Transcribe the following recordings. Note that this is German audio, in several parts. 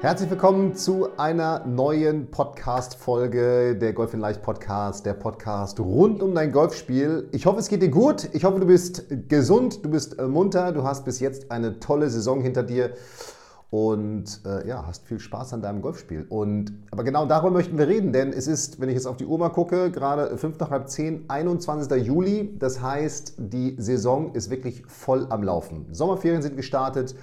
Herzlich willkommen zu einer neuen Podcast-Folge der Golf in Leicht Podcast, der Podcast rund um dein Golfspiel. Ich hoffe, es geht dir gut. Ich hoffe, du bist gesund, du bist äh, munter, du hast bis jetzt eine tolle Saison hinter dir und äh, ja, hast viel Spaß an deinem Golfspiel. Und, aber genau darüber möchten wir reden, denn es ist, wenn ich jetzt auf die Uhr mal gucke, gerade 5 nach halb 10, 21. Juli. Das heißt, die Saison ist wirklich voll am Laufen. Sommerferien sind gestartet.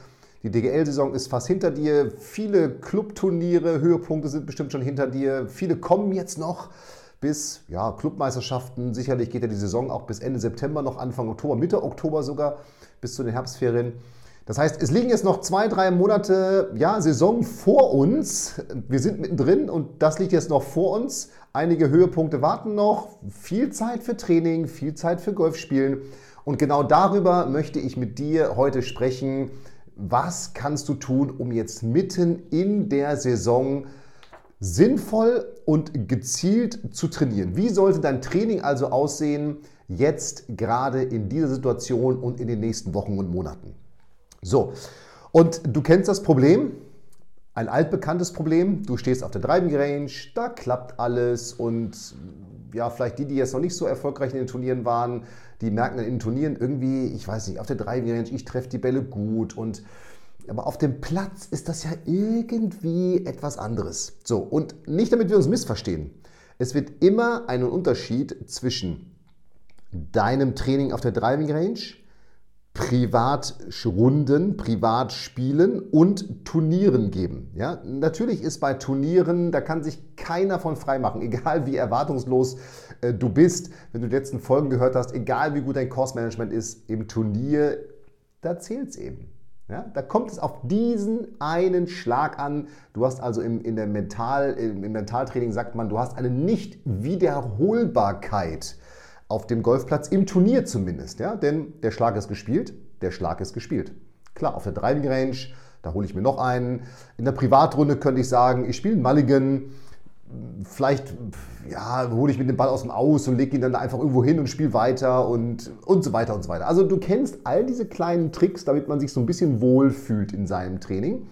Die DGL-Saison ist fast hinter dir. Viele Clubturniere, Höhepunkte sind bestimmt schon hinter dir. Viele kommen jetzt noch bis ja, Clubmeisterschaften. Sicherlich geht ja die Saison auch bis Ende September noch, Anfang Oktober, Mitte Oktober sogar, bis zu den Herbstferien. Das heißt, es liegen jetzt noch zwei, drei Monate ja, Saison vor uns. Wir sind mittendrin und das liegt jetzt noch vor uns. Einige Höhepunkte warten noch. Viel Zeit für Training, viel Zeit für Golfspielen. Und genau darüber möchte ich mit dir heute sprechen was kannst du tun, um jetzt mitten in der Saison sinnvoll und gezielt zu trainieren? Wie sollte dein Training also aussehen, jetzt gerade in dieser Situation und in den nächsten Wochen und Monaten? So, und du kennst das Problem, ein altbekanntes Problem. Du stehst auf der Driving Range, da klappt alles und ja, vielleicht die, die jetzt noch nicht so erfolgreich in den Turnieren waren, die merken dann in den Turnieren irgendwie, ich weiß nicht, auf der Driving Range, ich treffe die Bälle gut und aber auf dem Platz ist das ja irgendwie etwas anderes. So, und nicht damit wir uns missverstehen. Es wird immer einen Unterschied zwischen deinem Training auf der Driving Range, Privatrunden, Privatspielen und Turnieren geben. Ja, natürlich ist bei Turnieren, da kann sich keiner von frei machen, egal wie erwartungslos äh, du bist, wenn du die letzten Folgen gehört hast, egal wie gut dein Course-Management ist, im Turnier, da zählt es eben. Ja, da kommt es auf diesen einen Schlag an. Du hast also im, in der Mental, im Mentaltraining sagt man, du hast eine Nicht-Wiederholbarkeit auf dem Golfplatz, im Turnier zumindest. Ja? Denn der Schlag ist gespielt, der Schlag ist gespielt. Klar, auf der Driving Range, da hole ich mir noch einen. In der Privatrunde könnte ich sagen, ich spiele einen Mulligan vielleicht ja, hole ich mir den Ball aus dem Aus und lege ihn dann einfach irgendwo hin und spiele weiter und, und so weiter und so weiter. Also du kennst all diese kleinen Tricks, damit man sich so ein bisschen wohlfühlt in seinem Training.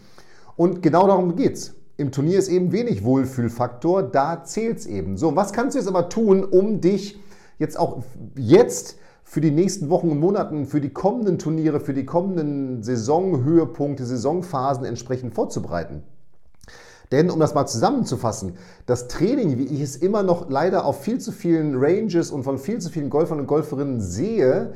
Und genau darum geht es. Im Turnier ist eben wenig Wohlfühlfaktor, da zählt es eben. So, was kannst du jetzt aber tun, um dich jetzt auch jetzt für die nächsten Wochen und Monaten, für die kommenden Turniere, für die kommenden Saisonhöhepunkte, Saisonphasen entsprechend vorzubereiten? Denn um das mal zusammenzufassen, das Training, wie ich es immer noch leider auf viel zu vielen Ranges und von viel zu vielen Golfern und Golferinnen sehe,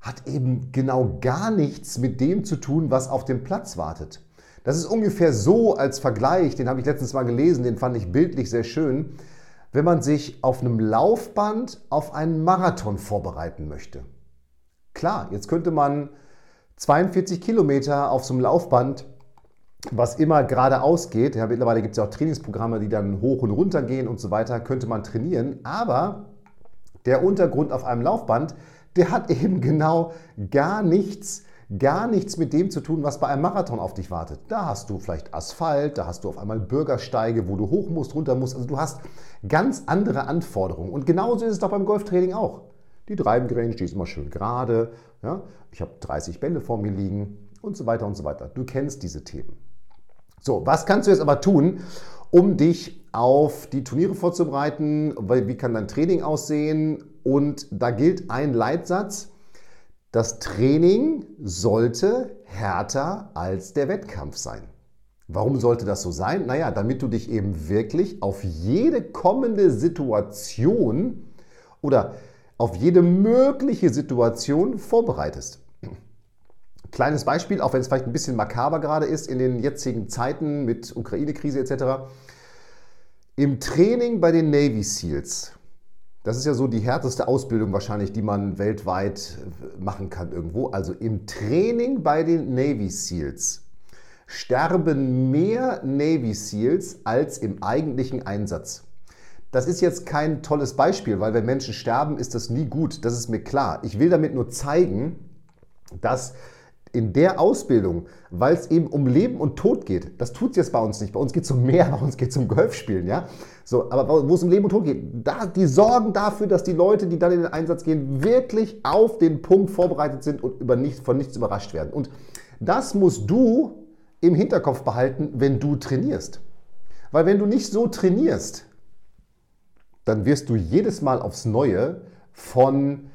hat eben genau gar nichts mit dem zu tun, was auf dem Platz wartet. Das ist ungefähr so als Vergleich, den habe ich letztens mal gelesen, den fand ich bildlich sehr schön, wenn man sich auf einem Laufband auf einen Marathon vorbereiten möchte. Klar, jetzt könnte man 42 Kilometer auf so einem Laufband was immer geradeaus geht, ja, mittlerweile gibt es ja auch Trainingsprogramme, die dann hoch und runter gehen und so weiter, könnte man trainieren. Aber der Untergrund auf einem Laufband, der hat eben genau gar nichts, gar nichts mit dem zu tun, was bei einem Marathon auf dich wartet. Da hast du vielleicht Asphalt, da hast du auf einmal Bürgersteige, wo du hoch musst, runter musst. Also du hast ganz andere Anforderungen. Und genauso ist es doch beim Golftraining auch. Die Driving Range, die ist immer schön gerade. Ja? Ich habe 30 Bälle vor mir liegen und so weiter und so weiter. Du kennst diese Themen. So, was kannst du jetzt aber tun, um dich auf die Turniere vorzubereiten? Wie kann dein Training aussehen? Und da gilt ein Leitsatz. Das Training sollte härter als der Wettkampf sein. Warum sollte das so sein? Naja, damit du dich eben wirklich auf jede kommende Situation oder auf jede mögliche Situation vorbereitest. Kleines Beispiel, auch wenn es vielleicht ein bisschen makaber gerade ist in den jetzigen Zeiten mit Ukraine-Krise etc. Im Training bei den Navy SEALs Das ist ja so die härteste Ausbildung wahrscheinlich, die man weltweit machen kann irgendwo. Also im Training bei den Navy SEALs sterben mehr Navy SEALs als im eigentlichen Einsatz. Das ist jetzt kein tolles Beispiel, weil wenn Menschen sterben, ist das nie gut. Das ist mir klar. Ich will damit nur zeigen, dass in der Ausbildung, weil es eben um Leben und Tod geht, das tut es jetzt bei uns nicht. Bei uns geht es um mehr, bei uns geht es um Golfspielen, ja. So, aber wo es um Leben und Tod geht, da, die sorgen dafür, dass die Leute, die dann in den Einsatz gehen, wirklich auf den Punkt vorbereitet sind und über nicht, von nichts überrascht werden. Und das musst du im Hinterkopf behalten, wenn du trainierst. Weil wenn du nicht so trainierst, dann wirst du jedes Mal aufs Neue von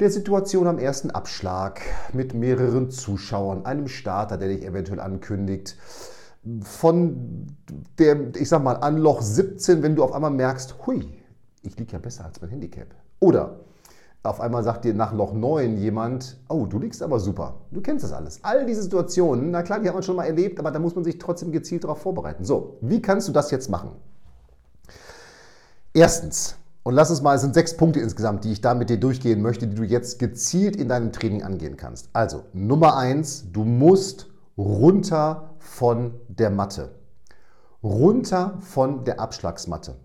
der Situation am ersten Abschlag mit mehreren Zuschauern, einem Starter, der dich eventuell ankündigt, von der, ich sag mal, an Loch 17, wenn du auf einmal merkst, hui, ich liege ja besser als mein Handicap. Oder auf einmal sagt dir nach Loch 9 jemand, oh, du liegst aber super. Du kennst das alles. All diese Situationen, na klar, die hat man schon mal erlebt, aber da muss man sich trotzdem gezielt darauf vorbereiten. So, wie kannst du das jetzt machen? Erstens, und lass uns mal, es sind sechs Punkte insgesamt, die ich da mit dir durchgehen möchte, die du jetzt gezielt in deinem Training angehen kannst. Also, Nummer eins, du musst runter von der Matte. Runter von der Abschlagsmatte.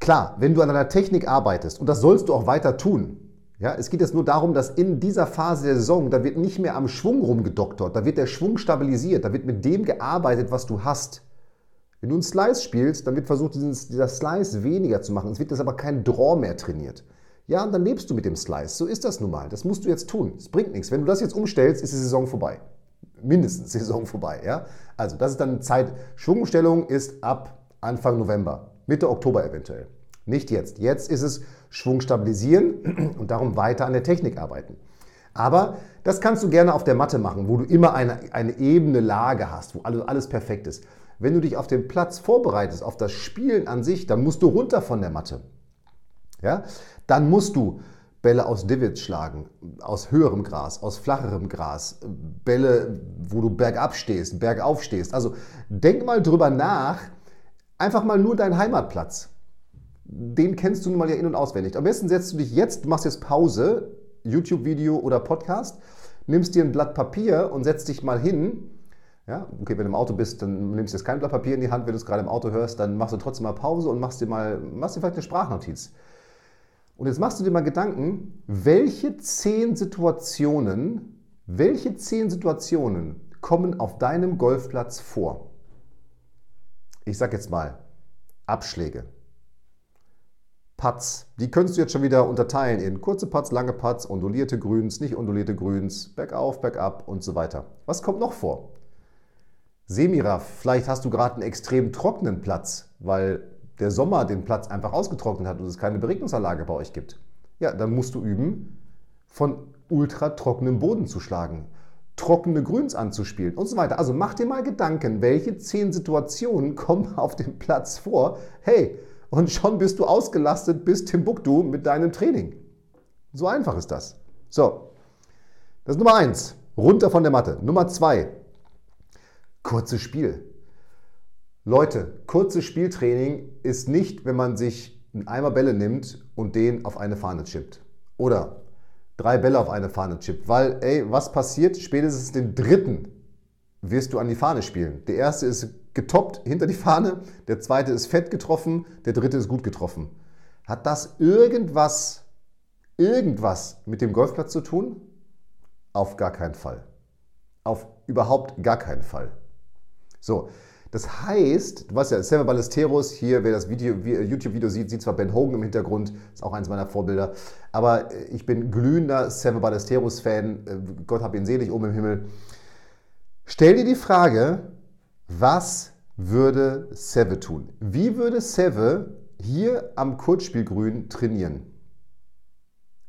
Klar, wenn du an deiner Technik arbeitest, und das sollst du auch weiter tun, ja, es geht jetzt nur darum, dass in dieser Phase der Saison, da wird nicht mehr am Schwung rumgedoktert, da wird der Schwung stabilisiert, da wird mit dem gearbeitet, was du hast. Wenn du einen Slice spielst, dann wird versucht, diesen, dieser Slice weniger zu machen. Es wird jetzt aber kein Draw mehr trainiert. Ja, und dann lebst du mit dem Slice. So ist das nun mal. Das musst du jetzt tun. Es bringt nichts. Wenn du das jetzt umstellst, ist die Saison vorbei. Mindestens Saison vorbei. Ja? Also, das ist dann Zeit. Schwungstellung ist ab Anfang November, Mitte Oktober eventuell. Nicht jetzt. Jetzt ist es Schwung stabilisieren und darum weiter an der Technik arbeiten. Aber das kannst du gerne auf der Matte machen, wo du immer eine, eine ebene Lage hast, wo alles perfekt ist. Wenn du dich auf dem Platz vorbereitest, auf das Spielen an sich, dann musst du runter von der Matte. Ja? Dann musst du Bälle aus Divots schlagen, aus höherem Gras, aus flacherem Gras, Bälle, wo du bergab stehst, bergauf stehst. Also denk mal drüber nach, einfach mal nur deinen Heimatplatz. Den kennst du nun mal ja in- und auswendig. Am besten setzt du dich jetzt, machst jetzt Pause, YouTube-Video oder Podcast, nimmst dir ein Blatt Papier und setzt dich mal hin ja, okay, wenn du im Auto bist, dann nimmst du jetzt kein Blatt Papier in die Hand, wenn du es gerade im Auto hörst, dann machst du trotzdem mal Pause und machst dir mal, machst dir vielleicht eine Sprachnotiz. Und jetzt machst du dir mal Gedanken, welche zehn Situationen, welche zehn Situationen kommen auf deinem Golfplatz vor? Ich sag jetzt mal Abschläge, Putts. Die könntest du jetzt schon wieder unterteilen in kurze Putts, lange Putts, ondulierte Grüns, nicht ondulierte Grüns, bergauf, bergab und so weiter. Was kommt noch vor? Semiraff, vielleicht hast du gerade einen extrem trockenen Platz, weil der Sommer den Platz einfach ausgetrocknet hat und es keine Beregnungsanlage bei euch gibt. Ja, dann musst du üben, von ultra trockenem Boden zu schlagen, trockene Grüns anzuspielen und so weiter. Also mach dir mal Gedanken, welche zehn Situationen kommen auf dem Platz vor. Hey, und schon bist du ausgelastet bis Timbuktu mit deinem Training. So einfach ist das. So, das ist Nummer eins. Runter von der Matte. Nummer zwei, Kurzes Spiel. Leute, kurzes Spieltraining ist nicht, wenn man sich einen Eimer Bälle nimmt und den auf eine Fahne chippt. Oder drei Bälle auf eine Fahne chippt. Weil, ey, was passiert? Spätestens den dritten wirst du an die Fahne spielen. Der erste ist getoppt hinter die Fahne, der zweite ist fett getroffen, der dritte ist gut getroffen. Hat das irgendwas, irgendwas mit dem Golfplatz zu tun? Auf gar keinen Fall. Auf überhaupt gar keinen Fall. So, das heißt, du weißt ja, Sever Ballesteros, hier, wer das YouTube-Video sieht, sieht zwar Ben Hogan im Hintergrund, ist auch eines meiner Vorbilder, aber äh, ich bin glühender Sever Ballesteros-Fan, äh, Gott hab ihn selig oben im Himmel. Stell dir die Frage, was würde Seve tun? Wie würde Seve hier am Kurzspielgrün trainieren?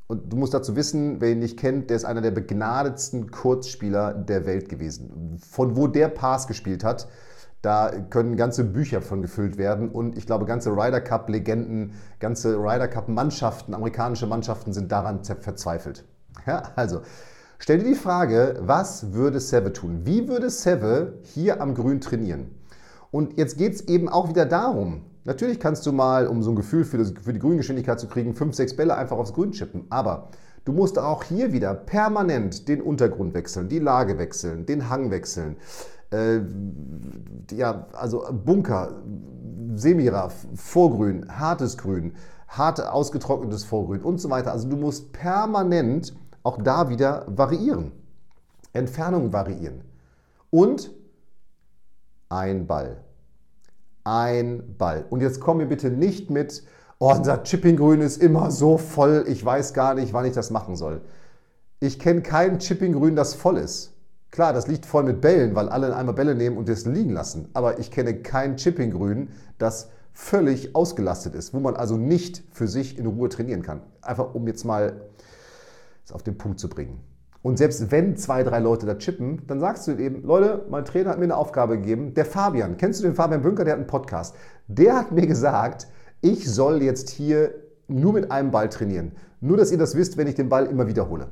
Und du musst dazu wissen, wer ihn nicht kennt, der ist einer der begnadetsten Kurzspieler der Welt gewesen. Von wo der Pass gespielt hat, da können ganze Bücher von gefüllt werden und ich glaube, ganze Ryder Cup-Legenden, ganze Ryder Cup-Mannschaften, amerikanische Mannschaften sind daran verzweifelt. Ja, also, stell dir die Frage, was würde Seve tun? Wie würde Seve hier am Grün trainieren? Und jetzt geht es eben auch wieder darum, Natürlich kannst du mal, um so ein Gefühl für, das, für die Grüngeschwindigkeit zu kriegen, fünf, sechs Bälle einfach aufs Grün chippen. Aber du musst auch hier wieder permanent den Untergrund wechseln, die Lage wechseln, den Hang wechseln. Äh, ja, also Bunker, Semiraff, Vorgrün, hartes Grün, hart ausgetrocknetes Vorgrün und so weiter. Also du musst permanent auch da wieder variieren. Entfernung variieren. Und ein Ball. Ein Ball. Und jetzt komm mir bitte nicht mit, oh, unser Chippinggrün ist immer so voll, ich weiß gar nicht, wann ich das machen soll. Ich kenne kein Chippinggrün, das voll ist. Klar, das liegt voll mit Bällen, weil alle einmal Bälle nehmen und das liegen lassen. Aber ich kenne kein Chippinggrün, das völlig ausgelastet ist, wo man also nicht für sich in Ruhe trainieren kann. Einfach um jetzt mal auf den Punkt zu bringen. Und selbst wenn zwei, drei Leute da chippen, dann sagst du eben, Leute, mein Trainer hat mir eine Aufgabe gegeben. Der Fabian, kennst du den Fabian Bünker? Der hat einen Podcast. Der hat mir gesagt, ich soll jetzt hier nur mit einem Ball trainieren. Nur, dass ihr das wisst, wenn ich den Ball immer wiederhole.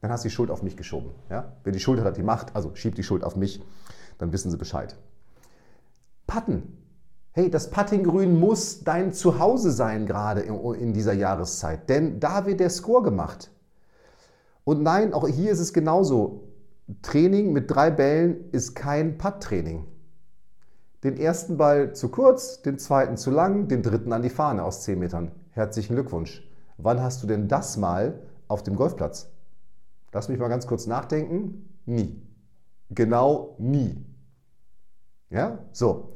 Dann hast du die Schuld auf mich geschoben. Ja? Wer die Schuld hat, hat die Macht, also schiebt die Schuld auf mich, dann wissen sie Bescheid. Patten. Hey, das Puttinggrün muss dein Zuhause sein, gerade in dieser Jahreszeit. Denn da wird der Score gemacht. Und nein, auch hier ist es genauso. Training mit drei Bällen ist kein Putt-Training. Den ersten Ball zu kurz, den zweiten zu lang, den dritten an die Fahne aus 10 Metern. Herzlichen Glückwunsch. Wann hast du denn das mal auf dem Golfplatz? Lass mich mal ganz kurz nachdenken. Nie. Genau nie. Ja, so.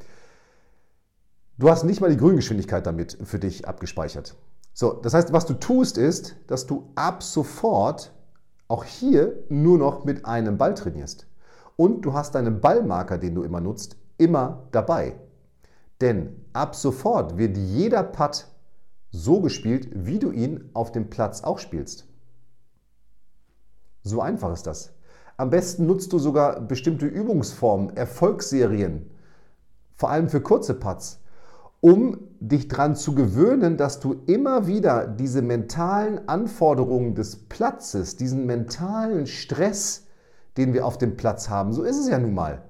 Du hast nicht mal die Grüngeschwindigkeit damit für dich abgespeichert. So, das heißt, was du tust, ist, dass du ab sofort auch hier nur noch mit einem Ball trainierst. Und du hast deinen Ballmarker, den du immer nutzt, immer dabei. Denn ab sofort wird jeder Putt so gespielt, wie du ihn auf dem Platz auch spielst. So einfach ist das. Am besten nutzt du sogar bestimmte Übungsformen, Erfolgsserien, vor allem für kurze Putts, um dich daran zu gewöhnen, dass du immer wieder diese mentalen Anforderungen des Platzes, diesen mentalen Stress, den wir auf dem Platz haben, so ist es ja nun mal,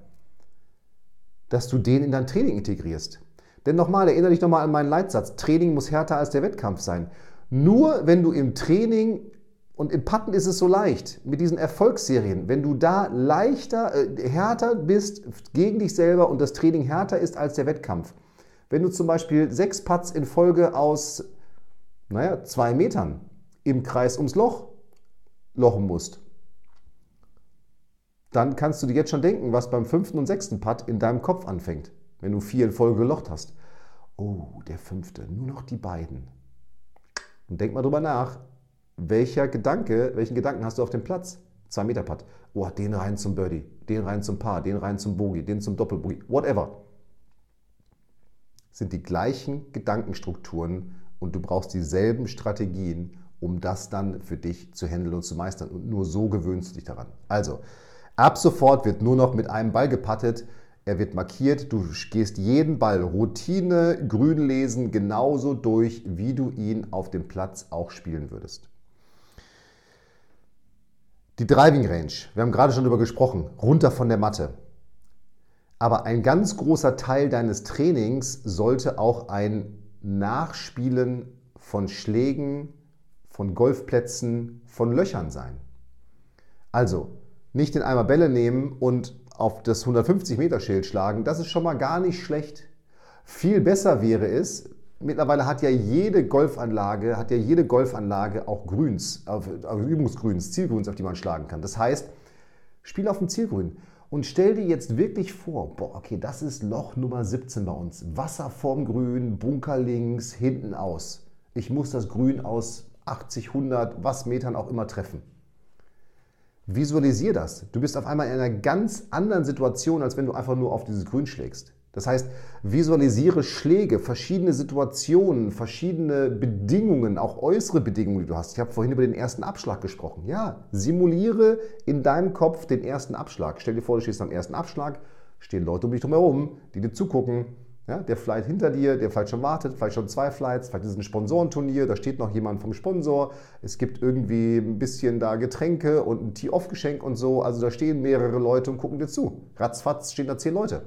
dass du den in dein Training integrierst. Denn nochmal, erinnere dich nochmal an meinen Leitsatz, Training muss härter als der Wettkampf sein. Nur wenn du im Training und im Patten ist es so leicht mit diesen Erfolgsserien. Wenn du da leichter, äh, härter bist gegen dich selber und das Training härter ist als der Wettkampf, wenn du zum Beispiel sechs Putts in Folge aus, naja, zwei Metern im Kreis ums Loch lochen musst, dann kannst du dir jetzt schon denken, was beim fünften und sechsten Putt in deinem Kopf anfängt, wenn du vier in Folge gelocht hast. Oh, der fünfte, nur noch die beiden. Und denk mal drüber nach, welcher Gedanke, welchen Gedanken hast du auf dem Platz? Zwei Meter Putt. Oh, den rein zum Birdie, den rein zum Paar, den rein zum Bogey, den zum Doppelbogey, whatever sind die gleichen Gedankenstrukturen und du brauchst dieselben Strategien, um das dann für dich zu handeln und zu meistern. Und nur so gewöhnst du dich daran. Also, ab sofort wird nur noch mit einem Ball gepattet. Er wird markiert. Du gehst jeden Ball Routine, Grün lesen genauso durch, wie du ihn auf dem Platz auch spielen würdest. Die Driving Range, wir haben gerade schon darüber gesprochen, runter von der Matte. Aber ein ganz großer Teil deines Trainings sollte auch ein Nachspielen von Schlägen, von Golfplätzen, von Löchern sein. Also nicht den Eimer Bälle nehmen und auf das 150 Meter Schild schlagen, das ist schon mal gar nicht schlecht. Viel besser wäre es, mittlerweile hat ja jede Golfanlage, hat ja jede Golfanlage auch Grüns, Übungsgrüns, Zielgrüns, auf die man schlagen kann. Das heißt, spiel auf dem Zielgrün. Und stell dir jetzt wirklich vor, boah, okay, das ist Loch Nummer 17 bei uns. Wasser vorm Grün, Bunker links, hinten aus. Ich muss das Grün aus 80, 100, was Metern auch immer treffen. Visualisier das. Du bist auf einmal in einer ganz anderen Situation, als wenn du einfach nur auf dieses Grün schlägst. Das heißt, visualisiere Schläge, verschiedene Situationen, verschiedene Bedingungen, auch äußere Bedingungen, die du hast. Ich habe vorhin über den ersten Abschlag gesprochen. Ja, simuliere in deinem Kopf den ersten Abschlag. Stell dir vor, du stehst am ersten Abschlag, stehen Leute um dich herum, die dir zugucken. Ja, der Flight hinter dir, der vielleicht schon wartet, vielleicht schon zwei Flights, vielleicht ist es ein Sponsorenturnier, da steht noch jemand vom Sponsor. Es gibt irgendwie ein bisschen da Getränke und ein Tee-Off-Geschenk und so. Also da stehen mehrere Leute und gucken dir zu. Ratzfatz stehen da zehn Leute.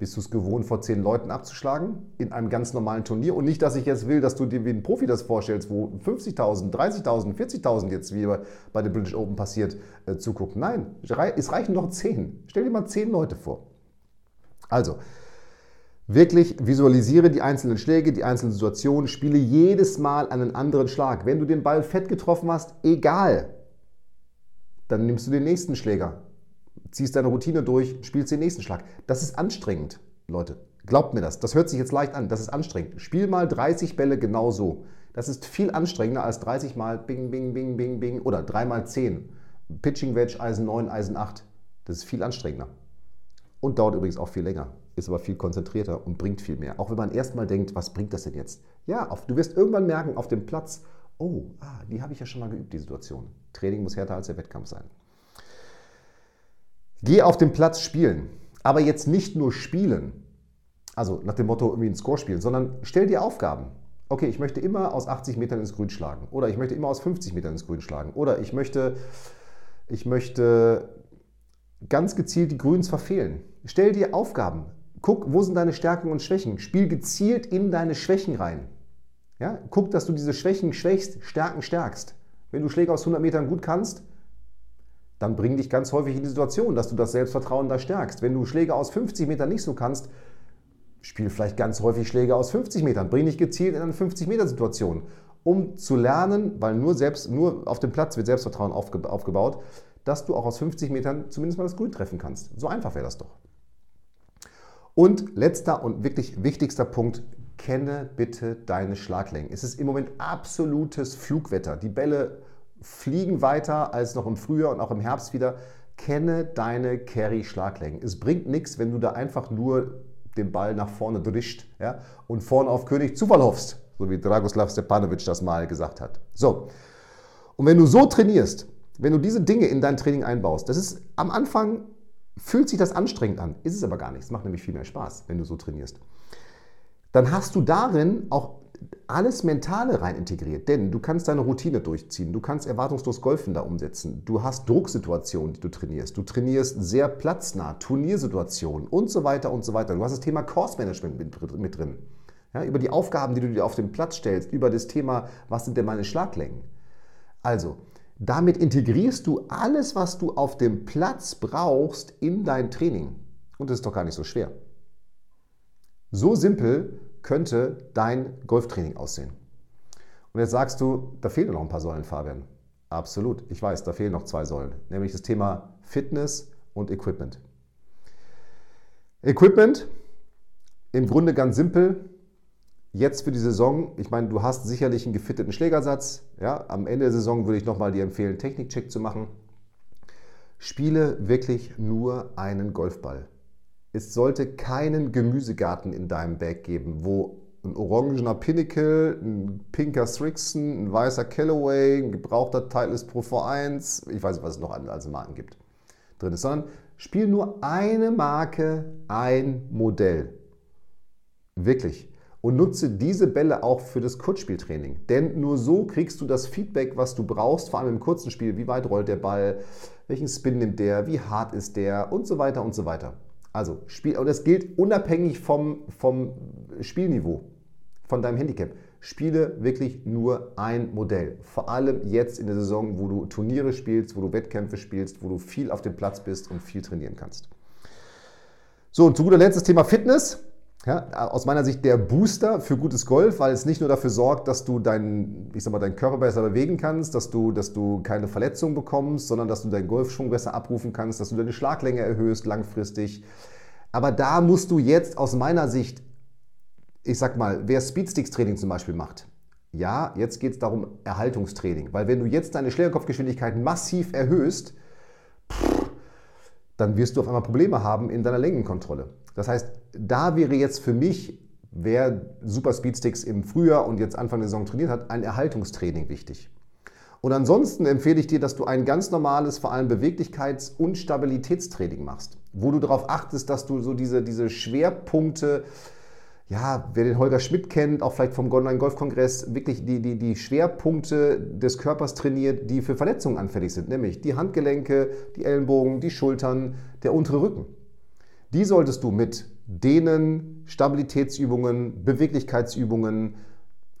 Bist du es gewohnt, vor zehn Leuten abzuschlagen in einem ganz normalen Turnier? Und nicht, dass ich jetzt will, dass du dir wie ein Profi das vorstellst, wo 50.000, 30.000, 40.000 jetzt, wie bei den British Open passiert, äh, zugucken. Nein, es reichen noch zehn. Stell dir mal zehn Leute vor. Also, wirklich visualisiere die einzelnen Schläge, die einzelnen Situationen, spiele jedes Mal einen anderen Schlag. Wenn du den Ball fett getroffen hast, egal. Dann nimmst du den nächsten Schläger ziehst deine Routine durch, spielst den nächsten Schlag. Das ist anstrengend, Leute. Glaubt mir das. Das hört sich jetzt leicht an. Das ist anstrengend. Spiel mal 30 Bälle genau so. Das ist viel anstrengender als 30 mal Bing, Bing, Bing, Bing, Bing oder 3 mal 10. Pitching Wedge, Eisen 9, Eisen 8. Das ist viel anstrengender. Und dauert übrigens auch viel länger. Ist aber viel konzentrierter und bringt viel mehr. Auch wenn man erstmal denkt, was bringt das denn jetzt? Ja, auf, du wirst irgendwann merken auf dem Platz, oh, ah, die habe ich ja schon mal geübt, die Situation. Training muss härter als der Wettkampf sein. Geh auf den Platz spielen, aber jetzt nicht nur spielen, also nach dem Motto irgendwie einen Score spielen, sondern stell dir Aufgaben. Okay, ich möchte immer aus 80 Metern ins Grün schlagen oder ich möchte immer aus 50 Metern ins Grün schlagen oder ich möchte, ich möchte ganz gezielt die Grüns verfehlen. Stell dir Aufgaben. Guck, wo sind deine Stärken und Schwächen. Spiel gezielt in deine Schwächen rein. Ja? Guck, dass du diese Schwächen schwächst, Stärken stärkst. Wenn du Schläge aus 100 Metern gut kannst, dann bring dich ganz häufig in die Situation, dass du das Selbstvertrauen da stärkst. Wenn du Schläge aus 50 Metern nicht so kannst, spiel vielleicht ganz häufig Schläge aus 50 Metern. Bring dich gezielt in eine 50-Meter-Situation, um zu lernen, weil nur, selbst, nur auf dem Platz wird Selbstvertrauen aufgebaut, dass du auch aus 50 Metern zumindest mal das Grün treffen kannst. So einfach wäre das doch. Und letzter und wirklich wichtigster Punkt, kenne bitte deine Schlaglängen. Es ist im Moment absolutes Flugwetter. Die Bälle fliegen weiter als noch im Frühjahr und auch im Herbst wieder. Kenne deine Carry-Schlaglängen. Es bringt nichts, wenn du da einfach nur den Ball nach vorne drischt ja, und vorne auf König Zufall hoffst, so wie Dragoslav Stepanovic das mal gesagt hat. So, und wenn du so trainierst, wenn du diese Dinge in dein Training einbaust, das ist am Anfang, fühlt sich das anstrengend an, ist es aber gar nicht. Es macht nämlich viel mehr Spaß, wenn du so trainierst. Dann hast du darin auch alles Mentale rein integriert. Denn du kannst deine Routine durchziehen, du kannst erwartungslos Golfen da umsetzen, du hast Drucksituationen, die du trainierst, du trainierst sehr platznah, Turniersituationen und so weiter und so weiter. Du hast das Thema Course Management mit, mit drin. Ja, über die Aufgaben, die du dir auf den Platz stellst, über das Thema, was sind denn meine Schlaglängen. Also, damit integrierst du alles, was du auf dem Platz brauchst, in dein Training. Und das ist doch gar nicht so schwer. So simpel könnte dein Golftraining aussehen? Und jetzt sagst du, da fehlen noch ein paar Säulen, Fabian. Absolut, ich weiß, da fehlen noch zwei Säulen, nämlich das Thema Fitness und Equipment. Equipment, im Grunde ganz simpel, jetzt für die Saison, ich meine, du hast sicherlich einen gefitteten Schlägersatz. Ja, am Ende der Saison würde ich nochmal dir empfehlen, Technikcheck zu machen. Spiele wirklich nur einen Golfball. Es sollte keinen Gemüsegarten in deinem Bag geben, wo ein orangener Pinnacle, ein pinker Strixon, ein weißer Callaway, ein gebrauchter Titleist Pro V1, ich weiß nicht, was es noch als Marken gibt, drin ist, sondern spiel nur eine Marke, ein Modell. Wirklich. Und nutze diese Bälle auch für das Kurzspieltraining. Denn nur so kriegst du das Feedback, was du brauchst, vor allem im kurzen Spiel. Wie weit rollt der Ball? Welchen Spin nimmt der? Wie hart ist der? Und so weiter und so weiter. Also, Spiel, und das gilt unabhängig vom, vom Spielniveau, von deinem Handicap. Spiele wirklich nur ein Modell. Vor allem jetzt in der Saison, wo du Turniere spielst, wo du Wettkämpfe spielst, wo du viel auf dem Platz bist und viel trainieren kannst. So, und zu guter Letzt das Thema Fitness. Ja, aus meiner Sicht der Booster für gutes Golf, weil es nicht nur dafür sorgt, dass du deinen, ich sag mal, deinen Körper besser bewegen kannst, dass du, dass du keine Verletzungen bekommst, sondern dass du deinen Golfschwung besser abrufen kannst, dass du deine Schlaglänge erhöhst langfristig. Aber da musst du jetzt aus meiner Sicht, ich sag mal, wer Speedsticks-Training zum Beispiel macht, ja, jetzt geht es darum Erhaltungstraining, weil wenn du jetzt deine Schlägerkopfgeschwindigkeit massiv erhöhst, pff, dann wirst du auf einmal Probleme haben in deiner Längenkontrolle. Das heißt, da wäre jetzt für mich, wer Super Speedsticks im Frühjahr und jetzt Anfang der Saison trainiert hat, ein Erhaltungstraining wichtig. Und ansonsten empfehle ich dir, dass du ein ganz normales, vor allem Beweglichkeits- und Stabilitätstraining machst, wo du darauf achtest, dass du so diese, diese Schwerpunkte, ja, wer den Holger Schmidt kennt, auch vielleicht vom Online-Golf-Kongress, wirklich die, die, die Schwerpunkte des Körpers trainiert, die für Verletzungen anfällig sind, nämlich die Handgelenke, die Ellenbogen, die Schultern, der untere Rücken. Die solltest du mit Dehnen, Stabilitätsübungen, Beweglichkeitsübungen.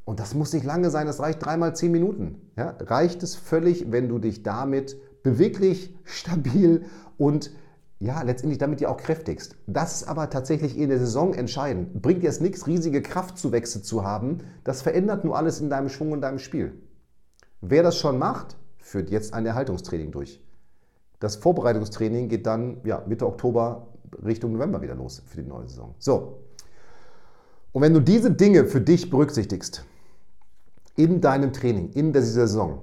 Und das muss nicht lange sein, das reicht dreimal zehn Minuten. Ja, reicht es völlig, wenn du dich damit beweglich, stabil und ja, letztendlich damit dir auch kräftigst. Das ist aber tatsächlich in der Saison entscheidend. Bringt dir es nichts, riesige Kraftzuwächse zu haben. Das verändert nur alles in deinem Schwung und deinem Spiel. Wer das schon macht, führt jetzt ein Erhaltungstraining durch. Das Vorbereitungstraining geht dann ja, Mitte Oktober Richtung November wieder los für die neue Saison. So. Und wenn du diese Dinge für dich berücksichtigst, in deinem Training, in dieser Saison,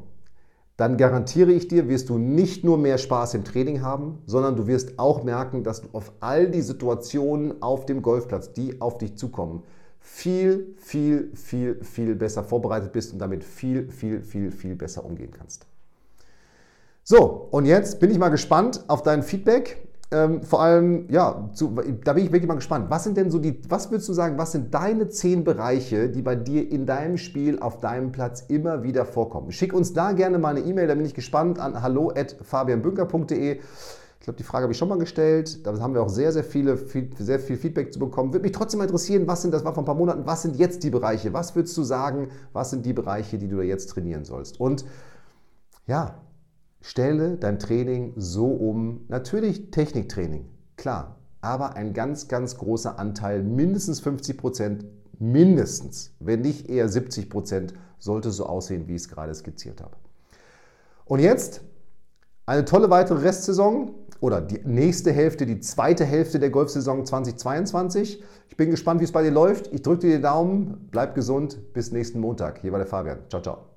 dann garantiere ich dir, wirst du nicht nur mehr Spaß im Training haben, sondern du wirst auch merken, dass du auf all die Situationen auf dem Golfplatz, die auf dich zukommen, viel, viel, viel, viel besser vorbereitet bist und damit viel, viel, viel, viel besser umgehen kannst. So, und jetzt bin ich mal gespannt auf dein Feedback. Ähm, vor allem, ja, zu, da bin ich wirklich mal gespannt. Was sind denn so die, was würdest du sagen, was sind deine zehn Bereiche, die bei dir in deinem Spiel auf deinem Platz immer wieder vorkommen? Schick uns da gerne mal eine E-Mail, da bin ich gespannt an hallo@fabianbünker.de. Ich glaube, die Frage habe ich schon mal gestellt. Da haben wir auch sehr, sehr, viele, sehr viel Feedback zu bekommen. Würde mich trotzdem mal interessieren, was sind, das war vor ein paar Monaten, was sind jetzt die Bereiche? Was würdest du sagen, was sind die Bereiche, die du da jetzt trainieren sollst? Und ja, Stelle dein Training so um, natürlich Techniktraining, klar, aber ein ganz, ganz großer Anteil, mindestens 50 Prozent, mindestens, wenn nicht eher 70 Prozent, sollte so aussehen, wie ich es gerade skizziert habe. Und jetzt eine tolle weitere Restsaison oder die nächste Hälfte, die zweite Hälfte der Golfsaison 2022. Ich bin gespannt, wie es bei dir läuft. Ich drücke dir den Daumen, bleib gesund, bis nächsten Montag. Hier war der Fabian. Ciao, ciao.